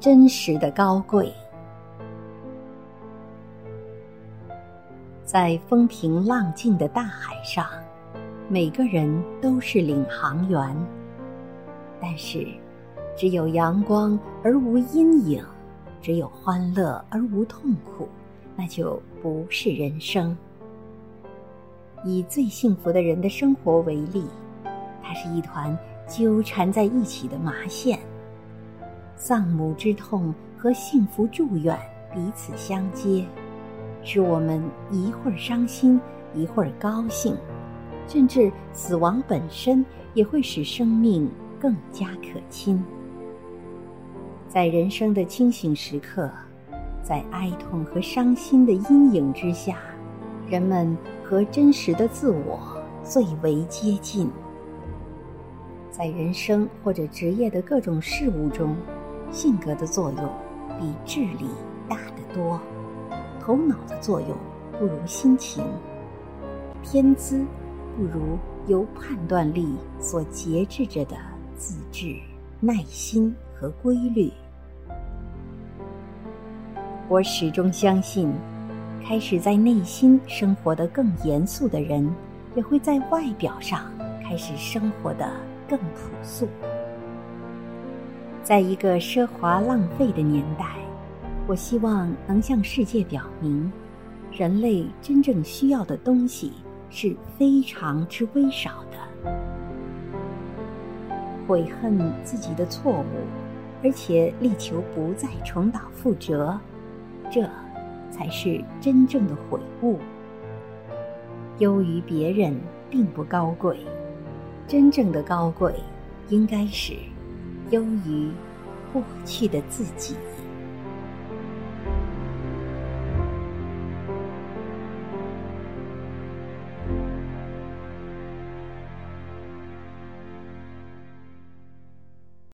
真实的高贵。在风平浪静的大海上，每个人都是领航员。但是，只有阳光而无阴影，只有欢乐而无痛苦，那就不是人生。以最幸福的人的生活为例，它是一团纠缠在一起的麻线，丧母之痛和幸福祝愿彼此相接。使我们一会儿伤心，一会儿高兴，甚至死亡本身也会使生命更加可亲。在人生的清醒时刻，在哀痛和伤心的阴影之下，人们和真实的自我最为接近。在人生或者职业的各种事物中，性格的作用比智力大得多。头脑的作用不如心情，天资不如由判断力所节制着的自制、耐心和规律。我始终相信，开始在内心生活的更严肃的人，也会在外表上开始生活的更朴素。在一个奢华浪费的年代。我希望能向世界表明，人类真正需要的东西是非常之微少的。悔恨自己的错误，而且力求不再重蹈覆辙，这才是真正的悔悟。优于别人并不高贵，真正的高贵应该是优于过去的自己。